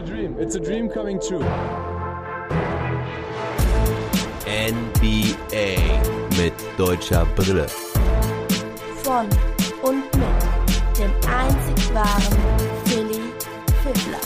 a dream. It's a dream coming true. NBA mit deutscher Brille. Von und mit dem einzig wahren Philly Fiddler.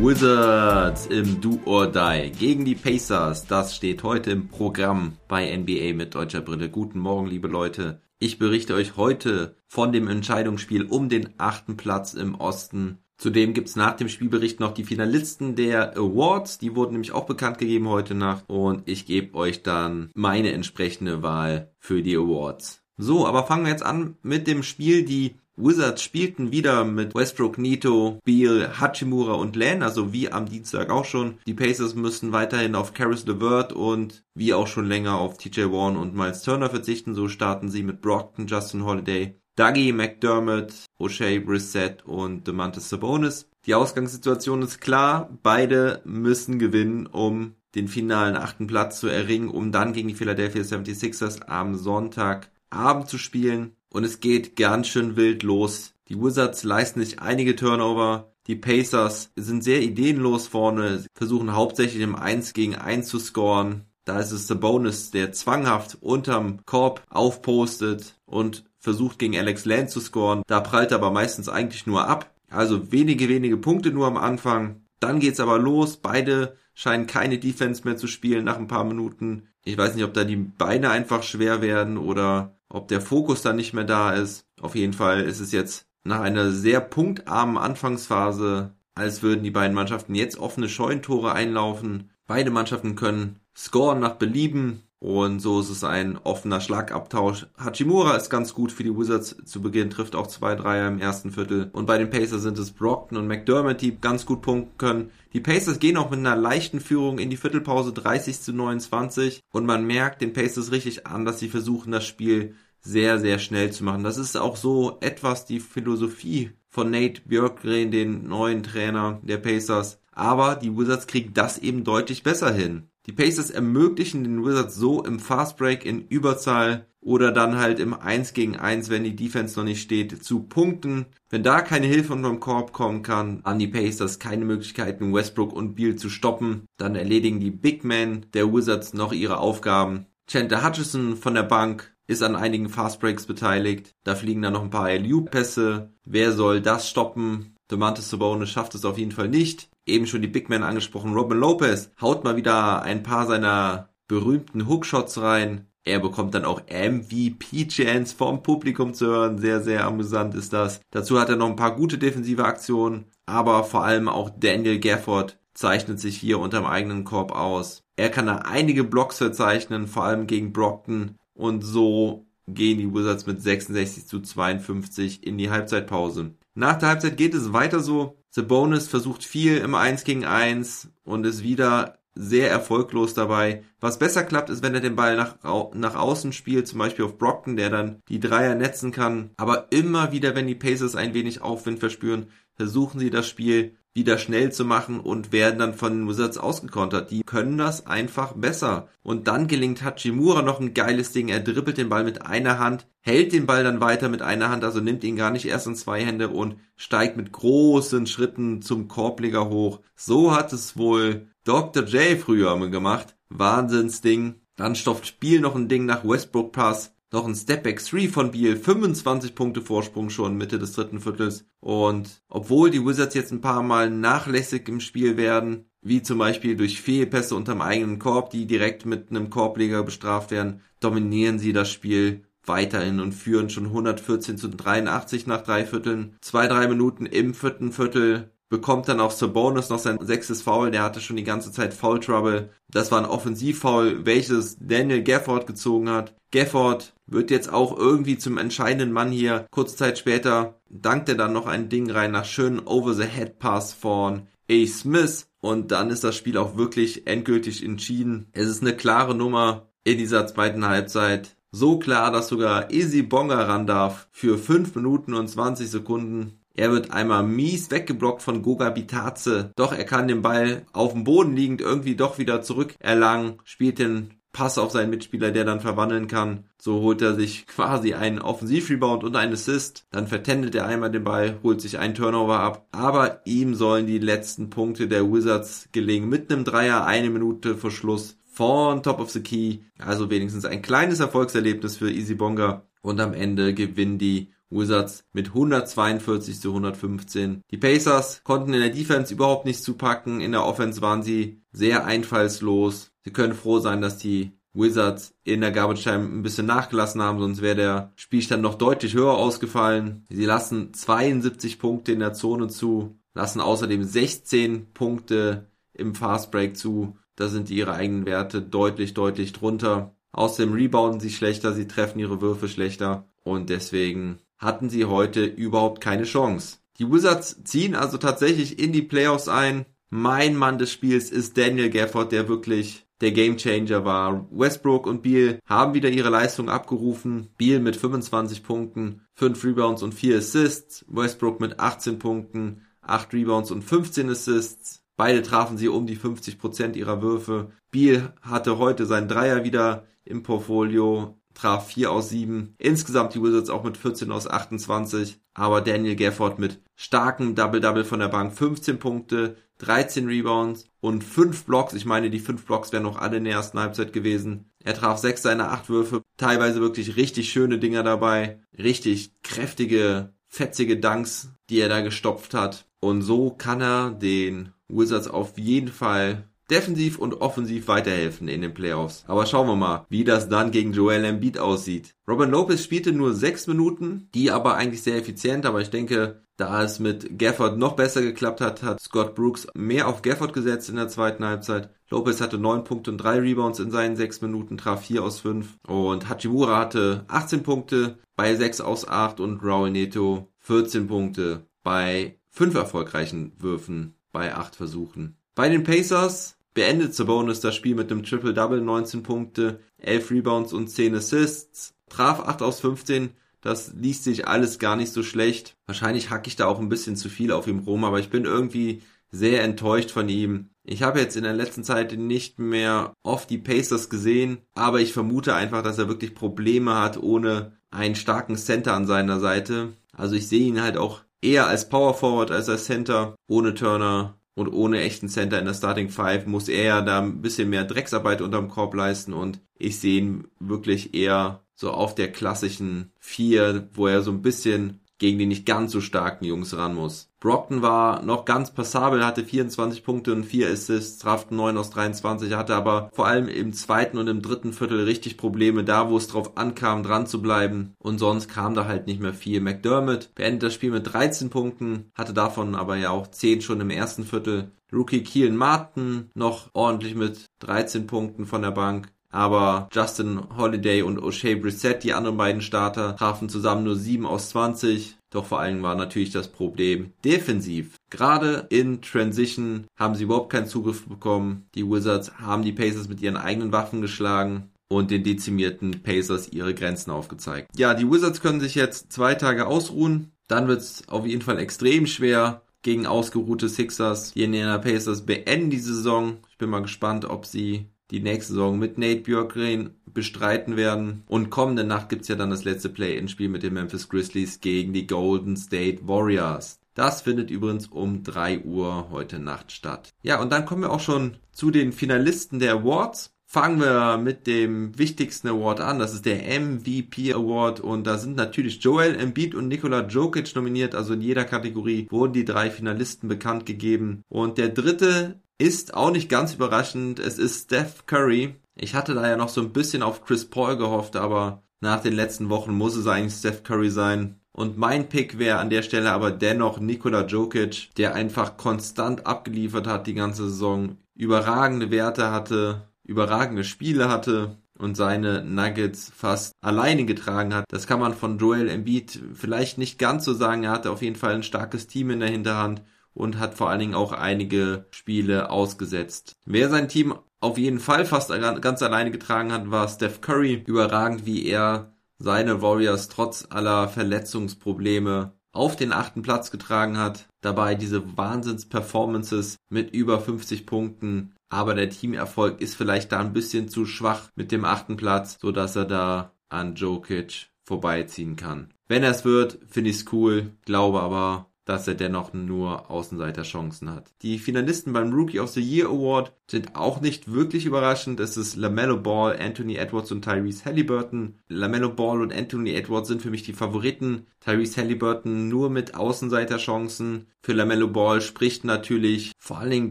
Wizards im Do or Die gegen die Pacers. Das steht heute im Programm bei NBA mit deutscher Brille. Guten Morgen, liebe Leute. Ich berichte euch heute von dem Entscheidungsspiel um den achten Platz im Osten. Zudem gibt's nach dem Spielbericht noch die Finalisten der Awards. Die wurden nämlich auch bekannt gegeben heute Nacht. Und ich gebe euch dann meine entsprechende Wahl für die Awards. So, aber fangen wir jetzt an mit dem Spiel. Die Wizards spielten wieder mit Westbrook, Nito, Beal, Hachimura und Len, also wie am Dienstag auch schon. Die Pacers müssen weiterhin auf Caris LeVert und wie auch schon länger auf TJ Warren und Miles Turner verzichten. So starten sie mit Brockton, Justin Holiday, Dougie McDermott, O'Shea Brissett und DeMantis Sabonis. Die Ausgangssituation ist klar. Beide müssen gewinnen, um den finalen achten Platz zu erringen, um dann gegen die Philadelphia 76ers am Sonntagabend zu spielen und es geht ganz schön wild los. Die Wizards leisten sich einige Turnover. Die Pacers sind sehr ideenlos vorne, versuchen hauptsächlich im 1 gegen 1 zu scoren. Da ist es der Bonus, der zwanghaft unterm Korb aufpostet und versucht gegen Alex Land zu scoren. Da prallt er aber meistens eigentlich nur ab. Also wenige, wenige Punkte nur am Anfang. Dann geht's aber los. Beide scheinen keine Defense mehr zu spielen nach ein paar Minuten. Ich weiß nicht, ob da die Beine einfach schwer werden oder ob der Fokus dann nicht mehr da ist. Auf jeden Fall ist es jetzt nach einer sehr punktarmen Anfangsphase, als würden die beiden Mannschaften jetzt offene Scheunentore einlaufen. Beide Mannschaften können scoren nach Belieben. Und so ist es ein offener Schlagabtausch. Hachimura ist ganz gut für die Wizards zu Beginn, trifft auch zwei Dreier im ersten Viertel. Und bei den Pacers sind es Brockton und McDermott, die ganz gut punkten können. Die Pacers gehen auch mit einer leichten Führung in die Viertelpause 30 zu 29. Und man merkt den Pacers richtig an, dass sie versuchen, das Spiel sehr, sehr schnell zu machen. Das ist auch so etwas die Philosophie von Nate Björkgren, den neuen Trainer der Pacers. Aber die Wizards kriegen das eben deutlich besser hin. Die Pacers ermöglichen den Wizards so im Fastbreak in Überzahl oder dann halt im 1 gegen 1, wenn die Defense noch nicht steht, zu punkten. Wenn da keine Hilfe unterm Korb kommen kann, an die Pacers keine Möglichkeiten, Westbrook und Beal zu stoppen, dann erledigen die Big Men der Wizards noch ihre Aufgaben. Chandler Hutchison von der Bank ist an einigen Fastbreaks beteiligt. Da fliegen dann noch ein paar LU-Pässe. Wer soll das stoppen? Demantis Sabonis schafft es auf jeden Fall nicht eben schon die Big Men angesprochen, Robin Lopez haut mal wieder ein paar seiner berühmten Hookshots rein. Er bekommt dann auch MVP-Chance vom Publikum zu hören. Sehr, sehr amüsant ist das. Dazu hat er noch ein paar gute defensive Aktionen, aber vor allem auch Daniel Gafford zeichnet sich hier unterm eigenen Korb aus. Er kann da einige Blocks verzeichnen, vor allem gegen Brockton und so gehen die Wizards mit 66 zu 52 in die Halbzeitpause. Nach der Halbzeit geht es weiter so. The Bonus versucht viel im 1 gegen 1 und ist wieder sehr erfolglos dabei. Was besser klappt, ist, wenn er den Ball nach, nach außen spielt, zum Beispiel auf Brockton, der dann die Dreier netzen kann. Aber immer wieder, wenn die Pacers ein wenig Aufwind verspüren, versuchen sie das Spiel wieder schnell zu machen und werden dann von den Wizards ausgekontert. Die können das einfach besser. Und dann gelingt Hachimura noch ein geiles Ding. Er dribbelt den Ball mit einer Hand, hält den Ball dann weiter mit einer Hand, also nimmt ihn gar nicht erst in zwei Hände und steigt mit großen Schritten zum Korbleger hoch. So hat es wohl Dr. J früher gemacht. Wahnsinnsding. Dann stopft Spiel noch ein Ding nach Westbrook Pass noch ein Stepback 3 von Beal, 25 Punkte Vorsprung schon Mitte des dritten Viertels. Und obwohl die Wizards jetzt ein paar Mal nachlässig im Spiel werden, wie zum Beispiel durch Fehlpässe unterm eigenen Korb, die direkt mit einem Korbleger bestraft werden, dominieren sie das Spiel weiterhin und führen schon 114 zu 83 nach drei Vierteln. Zwei, drei Minuten im vierten Viertel bekommt dann auch Sabonis noch sein sechstes Foul. Der hatte schon die ganze Zeit Foul Trouble. Das war ein Offensivfoul, welches Daniel Gafford gezogen hat. Gafford wird jetzt auch irgendwie zum entscheidenden Mann hier. Kurze Zeit später dankt er dann noch ein Ding rein nach schönen Over-the-Head-Pass von A. Smith. Und dann ist das Spiel auch wirklich endgültig entschieden. Es ist eine klare Nummer in dieser zweiten Halbzeit. So klar, dass sogar Easy Bonga ran darf für 5 Minuten und 20 Sekunden. Er wird einmal mies weggeblockt von Goga Bitaze. Doch er kann den Ball auf dem Boden liegend irgendwie doch wieder zurück erlangen, spielt den Pass auf seinen Mitspieler, der dann verwandeln kann. So holt er sich quasi einen Offensivrebound und einen Assist. Dann vertendelt er einmal den Ball, holt sich einen Turnover ab. Aber ihm sollen die letzten Punkte der Wizards gelingen. Mit einem Dreier, eine Minute vor Schluss von Top of the Key. Also wenigstens ein kleines Erfolgserlebnis für Easy Bonga. Und am Ende gewinnen die Wizards mit 142 zu 115. Die Pacers konnten in der Defense überhaupt nichts zupacken. In der Offense waren sie sehr einfallslos. Sie können froh sein, dass die Wizards in der Garbage Time ein bisschen nachgelassen haben, sonst wäre der Spielstand noch deutlich höher ausgefallen. Sie lassen 72 Punkte in der Zone zu, lassen außerdem 16 Punkte im Fast Break zu. Da sind ihre eigenen Werte deutlich, deutlich drunter. Außerdem rebounden sie schlechter, sie treffen ihre Würfe schlechter und deswegen hatten sie heute überhaupt keine Chance. Die Wizards ziehen also tatsächlich in die Playoffs ein. Mein Mann des Spiels ist Daniel Gafford, der wirklich der Gamechanger war. Westbrook und Beal haben wieder ihre Leistung abgerufen. Beal mit 25 Punkten, 5 Rebounds und 4 Assists. Westbrook mit 18 Punkten, 8 Rebounds und 15 Assists. Beide trafen sie um die 50% ihrer Würfe. Beal hatte heute seinen Dreier wieder im Portfolio traf 4 aus 7. Insgesamt die Wizards auch mit 14 aus 28. Aber Daniel Gafford mit starkem Double-Double von der Bank. 15 Punkte, 13 Rebounds und 5 Blocks. Ich meine, die 5 Blocks wären noch alle in der ersten Halbzeit gewesen. Er traf 6 seiner 8 Würfe. Teilweise wirklich richtig schöne Dinger dabei. Richtig kräftige, fetzige Dunks, die er da gestopft hat. Und so kann er den Wizards auf jeden Fall defensiv und offensiv weiterhelfen in den Playoffs. Aber schauen wir mal, wie das dann gegen Joel Embiid aussieht. Robin Lopez spielte nur sechs Minuten, die aber eigentlich sehr effizient, aber ich denke, da es mit Gafford noch besser geklappt hat, hat Scott Brooks mehr auf Gafford gesetzt in der zweiten Halbzeit. Lopez hatte neun Punkte und drei Rebounds in seinen sechs Minuten, traf vier aus fünf. Und Hachimura hatte 18 Punkte bei sechs aus acht und Raul Neto 14 Punkte bei fünf erfolgreichen Würfen bei acht Versuchen. Bei den Pacers beendet Sabonis das Spiel mit einem Triple-Double, 19 Punkte, 11 Rebounds und 10 Assists, traf 8 aus 15, das liest sich alles gar nicht so schlecht. Wahrscheinlich hacke ich da auch ein bisschen zu viel auf ihm rum, aber ich bin irgendwie sehr enttäuscht von ihm. Ich habe jetzt in der letzten Zeit nicht mehr oft die Pacers gesehen, aber ich vermute einfach, dass er wirklich Probleme hat ohne einen starken Center an seiner Seite. Also ich sehe ihn halt auch eher als Power Forward als als Center. Ohne Turner und ohne echten Center in der Starting Five muss er ja da ein bisschen mehr Drecksarbeit unterm Korb leisten. Und ich sehe ihn wirklich eher so auf der klassischen Vier, wo er so ein bisschen gegen die nicht ganz so starken Jungs ran muss. Brockton war noch ganz passabel, hatte 24 Punkte und 4 Assists, traf 9 aus 23, hatte aber vor allem im zweiten und im dritten Viertel richtig Probleme, da wo es drauf ankam, dran zu bleiben. Und sonst kam da halt nicht mehr viel. McDermott beendet das Spiel mit 13 Punkten, hatte davon aber ja auch 10 schon im ersten Viertel. Rookie Keelan Martin noch ordentlich mit 13 Punkten von der Bank. Aber Justin Holiday und O'Shea Brissett, die anderen beiden Starter, trafen zusammen nur 7 aus 20. Doch vor allem war natürlich das Problem defensiv. Gerade in Transition haben sie überhaupt keinen Zugriff bekommen. Die Wizards haben die Pacers mit ihren eigenen Waffen geschlagen und den dezimierten Pacers ihre Grenzen aufgezeigt. Ja, die Wizards können sich jetzt zwei Tage ausruhen. Dann wird es auf jeden Fall extrem schwer gegen ausgeruhte Sixers. Die Indiana Pacers beenden die Saison. Ich bin mal gespannt, ob sie die nächste Saison mit Nate Björkgren bestreiten werden. Und kommende Nacht gibt's ja dann das letzte Play-In-Spiel mit den Memphis Grizzlies gegen die Golden State Warriors. Das findet übrigens um 3 Uhr heute Nacht statt. Ja, und dann kommen wir auch schon zu den Finalisten der Awards. Fangen wir mit dem wichtigsten Award an. Das ist der MVP Award und da sind natürlich Joel Embiid und Nikola Jokic nominiert. Also in jeder Kategorie wurden die drei Finalisten bekannt gegeben. Und der dritte ist auch nicht ganz überraschend. Es ist Steph Curry. Ich hatte da ja noch so ein bisschen auf Chris Paul gehofft, aber nach den letzten Wochen muss es eigentlich Steph Curry sein. Und mein Pick wäre an der Stelle aber dennoch Nikola Jokic, der einfach konstant abgeliefert hat die ganze Saison, überragende Werte hatte, überragende Spiele hatte und seine Nuggets fast alleine getragen hat. Das kann man von Joel Embiid vielleicht nicht ganz so sagen. Er hatte auf jeden Fall ein starkes Team in der Hinterhand und hat vor allen Dingen auch einige Spiele ausgesetzt. Wer sein Team auf jeden Fall fast ganz alleine getragen hat, war Steph Curry. Überragend, wie er seine Warriors trotz aller Verletzungsprobleme auf den achten Platz getragen hat. Dabei diese Wahnsinns-Performances mit über 50 Punkten. Aber der Teamerfolg ist vielleicht da ein bisschen zu schwach mit dem achten Platz, so dass er da an Jokic vorbeiziehen kann. Wenn er es wird, finde ich es cool, glaube aber, dass er dennoch nur Außenseiterchancen hat. Die Finalisten beim Rookie of the Year Award sind auch nicht wirklich überraschend. Es ist LaMelo Ball, Anthony Edwards und Tyrese Halliburton. LaMelo Ball und Anthony Edwards sind für mich die Favoriten. Tyrese Halliburton nur mit Außenseiterchancen. Für LaMelo Ball spricht natürlich vor allen Dingen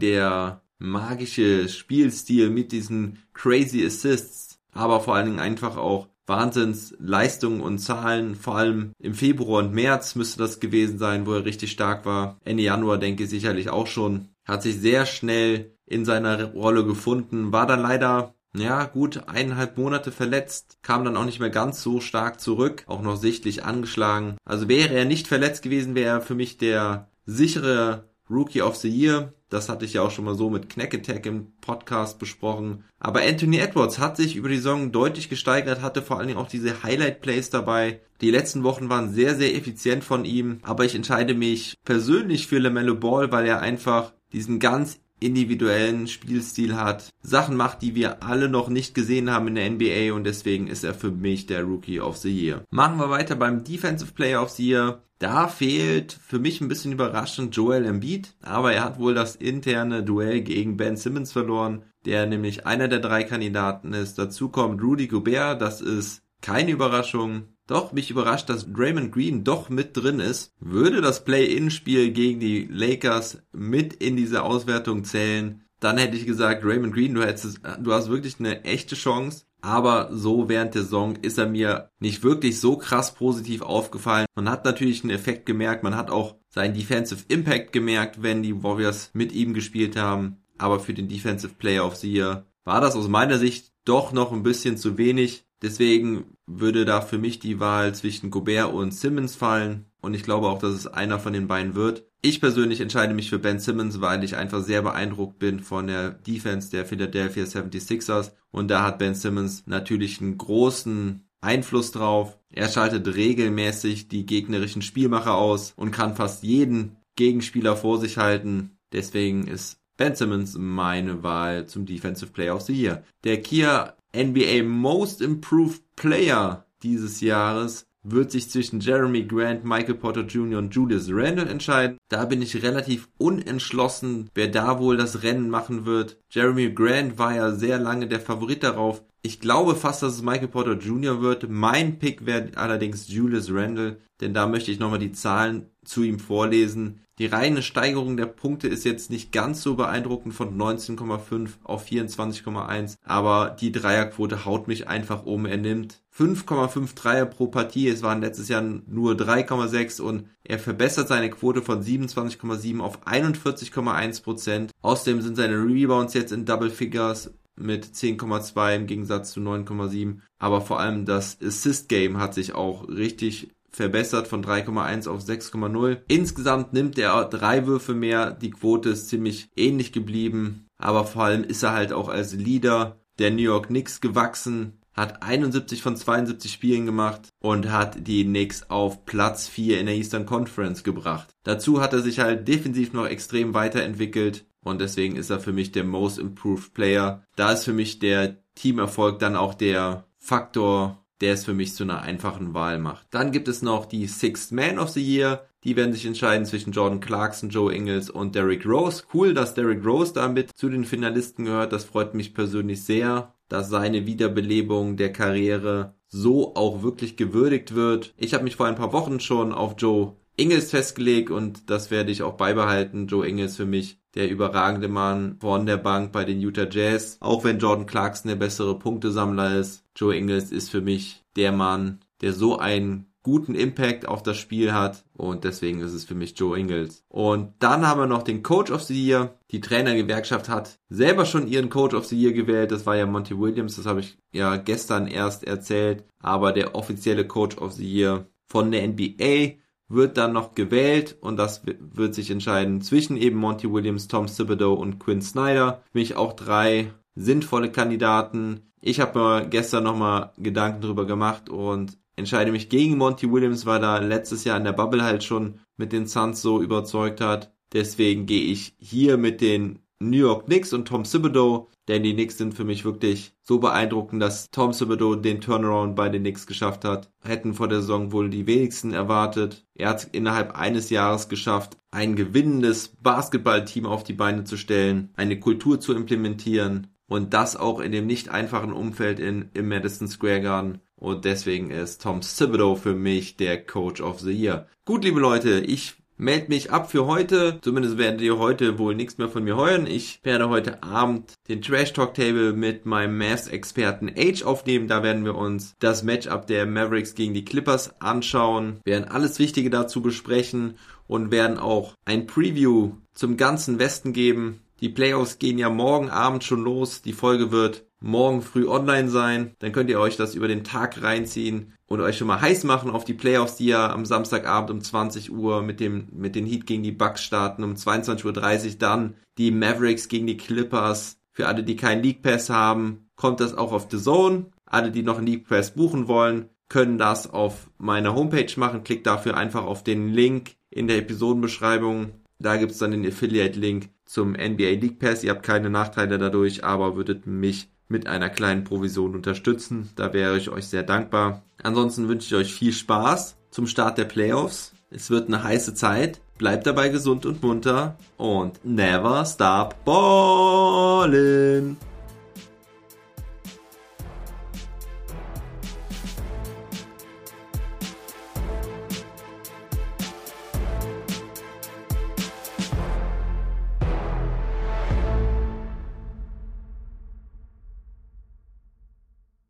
der magische Spielstil mit diesen crazy Assists, aber vor allen Dingen einfach auch Wahnsinnsleistungen und Zahlen, vor allem im Februar und März müsste das gewesen sein, wo er richtig stark war. Ende Januar denke ich sicherlich auch schon. Hat sich sehr schnell in seiner Rolle gefunden, war dann leider ja, gut eineinhalb Monate verletzt, kam dann auch nicht mehr ganz so stark zurück, auch noch sichtlich angeschlagen. Also wäre er nicht verletzt gewesen, wäre er für mich der sichere Rookie of the Year. Das hatte ich ja auch schon mal so mit Knack Attack im Podcast besprochen. Aber Anthony Edwards hat sich über die Saison deutlich gesteigert, hatte vor allen Dingen auch diese Highlight Plays dabei. Die letzten Wochen waren sehr, sehr effizient von ihm. Aber ich entscheide mich persönlich für LaMelo Ball, weil er einfach diesen ganz individuellen Spielstil hat, Sachen macht, die wir alle noch nicht gesehen haben in der NBA und deswegen ist er für mich der Rookie of the Year. Machen wir weiter beim Defensive Player of the Year. Da fehlt für mich ein bisschen überraschend Joel Embiid, aber er hat wohl das interne Duell gegen Ben Simmons verloren, der nämlich einer der drei Kandidaten ist. Dazu kommt Rudy Gobert, das ist keine Überraschung. Doch mich überrascht, dass Draymond Green doch mit drin ist. Würde das Play-In-Spiel gegen die Lakers mit in diese Auswertung zählen, dann hätte ich gesagt, Raymond Green, du hättest, du hast wirklich eine echte Chance. Aber so während der Saison ist er mir nicht wirklich so krass positiv aufgefallen. Man hat natürlich einen Effekt gemerkt, man hat auch seinen Defensive Impact gemerkt, wenn die Warriors mit ihm gespielt haben. Aber für den Defensive Player of the Year war das aus meiner Sicht doch noch ein bisschen zu wenig. Deswegen würde da für mich die Wahl zwischen Gobert und Simmons fallen. Und ich glaube auch, dass es einer von den beiden wird. Ich persönlich entscheide mich für Ben Simmons, weil ich einfach sehr beeindruckt bin von der Defense der Philadelphia 76ers. Und da hat Ben Simmons natürlich einen großen Einfluss drauf. Er schaltet regelmäßig die gegnerischen Spielmacher aus und kann fast jeden Gegenspieler vor sich halten. Deswegen ist Ben Simmons meine Wahl zum Defensive Player of the Year. Der Kia NBA Most Improved Player dieses Jahres wird sich zwischen Jeremy Grant, Michael Potter Jr. und Julius Randle entscheiden. Da bin ich relativ unentschlossen, wer da wohl das Rennen machen wird. Jeremy Grant war ja sehr lange der Favorit darauf. Ich glaube fast, dass es Michael Porter Jr. wird. Mein Pick wäre allerdings Julius Randle, denn da möchte ich nochmal die Zahlen zu ihm vorlesen. Die reine Steigerung der Punkte ist jetzt nicht ganz so beeindruckend von 19,5 auf 24,1, aber die Dreierquote haut mich einfach um. Er nimmt 5,5 Dreier pro Partie, es waren letztes Jahr nur 3,6 und er verbessert seine Quote von 27,7 auf 41,1 Prozent. Außerdem sind seine Rebounds jetzt in Double Figures mit 10,2 im Gegensatz zu 9,7. Aber vor allem das Assist Game hat sich auch richtig verbessert von 3,1 auf 6,0. Insgesamt nimmt er drei Würfe mehr. Die Quote ist ziemlich ähnlich geblieben. Aber vor allem ist er halt auch als Leader der New York Knicks gewachsen. Hat 71 von 72 Spielen gemacht und hat die Knicks auf Platz 4 in der Eastern Conference gebracht. Dazu hat er sich halt defensiv noch extrem weiterentwickelt und deswegen ist er für mich der Most Improved Player. Da ist für mich der Teamerfolg dann auch der Faktor, der es für mich zu einer einfachen Wahl macht. Dann gibt es noch die Sixth Man of the Year. Die werden sich entscheiden zwischen Jordan Clarkson, Joe Ingles und Derrick Rose. Cool, dass Derrick Rose damit zu den Finalisten gehört. Das freut mich persönlich sehr, dass seine Wiederbelebung der Karriere so auch wirklich gewürdigt wird. Ich habe mich vor ein paar Wochen schon auf Joe Ingles festgelegt und das werde ich auch beibehalten. Joe Ingles für mich der überragende Mann von der Bank bei den Utah Jazz. Auch wenn Jordan Clarkson der bessere Punktesammler ist, Joe Ingles ist für mich der Mann, der so einen guten Impact auf das Spiel hat und deswegen ist es für mich Joe Ingles. Und dann haben wir noch den Coach of the Year. Die Trainergewerkschaft hat selber schon ihren Coach of the Year gewählt. Das war ja Monty Williams, das habe ich ja gestern erst erzählt. Aber der offizielle Coach of the Year von der NBA wird dann noch gewählt und das wird sich entscheiden zwischen eben Monty Williams, Tom Thibodeau und Quinn Snyder. Für mich auch drei sinnvolle Kandidaten. Ich habe mir gestern nochmal Gedanken drüber gemacht und entscheide mich gegen Monty Williams, weil er letztes Jahr in der Bubble halt schon mit den Suns so überzeugt hat. Deswegen gehe ich hier mit den New York Knicks und Tom Thibodeau, denn die Knicks sind für mich wirklich so beeindruckend, dass Tom Thibodeau den Turnaround bei den Knicks geschafft hat. Hätten vor der Saison wohl die wenigsten erwartet. Er hat innerhalb eines Jahres geschafft, ein gewinnendes Basketballteam auf die Beine zu stellen, eine Kultur zu implementieren und das auch in dem nicht einfachen Umfeld in, im Madison Square Garden. Und deswegen ist Tom Thibodeau für mich der Coach of the Year. Gut, liebe Leute, ich melde mich ab für heute. Zumindest werdet ihr heute wohl nichts mehr von mir hören. Ich werde heute Abend den Trash Talk Table mit meinem Mavs-Experten Age aufnehmen. Da werden wir uns das Matchup der Mavericks gegen die Clippers anschauen, werden alles Wichtige dazu besprechen und werden auch ein Preview zum ganzen Westen geben. Die Playoffs gehen ja morgen Abend schon los. Die Folge wird morgen früh online sein. Dann könnt ihr euch das über den Tag reinziehen und euch schon mal heiß machen auf die Playoffs, die ja am Samstagabend um 20 Uhr mit dem, mit den Heat gegen die Bucks starten. Um 22.30 Uhr dann die Mavericks gegen die Clippers. Für alle, die keinen League Pass haben, kommt das auch auf The Zone. Alle, die noch einen League Pass buchen wollen, können das auf meiner Homepage machen. Klickt dafür einfach auf den Link in der Episodenbeschreibung. Da gibt's dann den Affiliate-Link zum NBA League Pass. Ihr habt keine Nachteile dadurch, aber würdet mich mit einer kleinen Provision unterstützen. Da wäre ich euch sehr dankbar. Ansonsten wünsche ich euch viel Spaß zum Start der Playoffs. Es wird eine heiße Zeit. Bleibt dabei gesund und munter und never stop ballin'.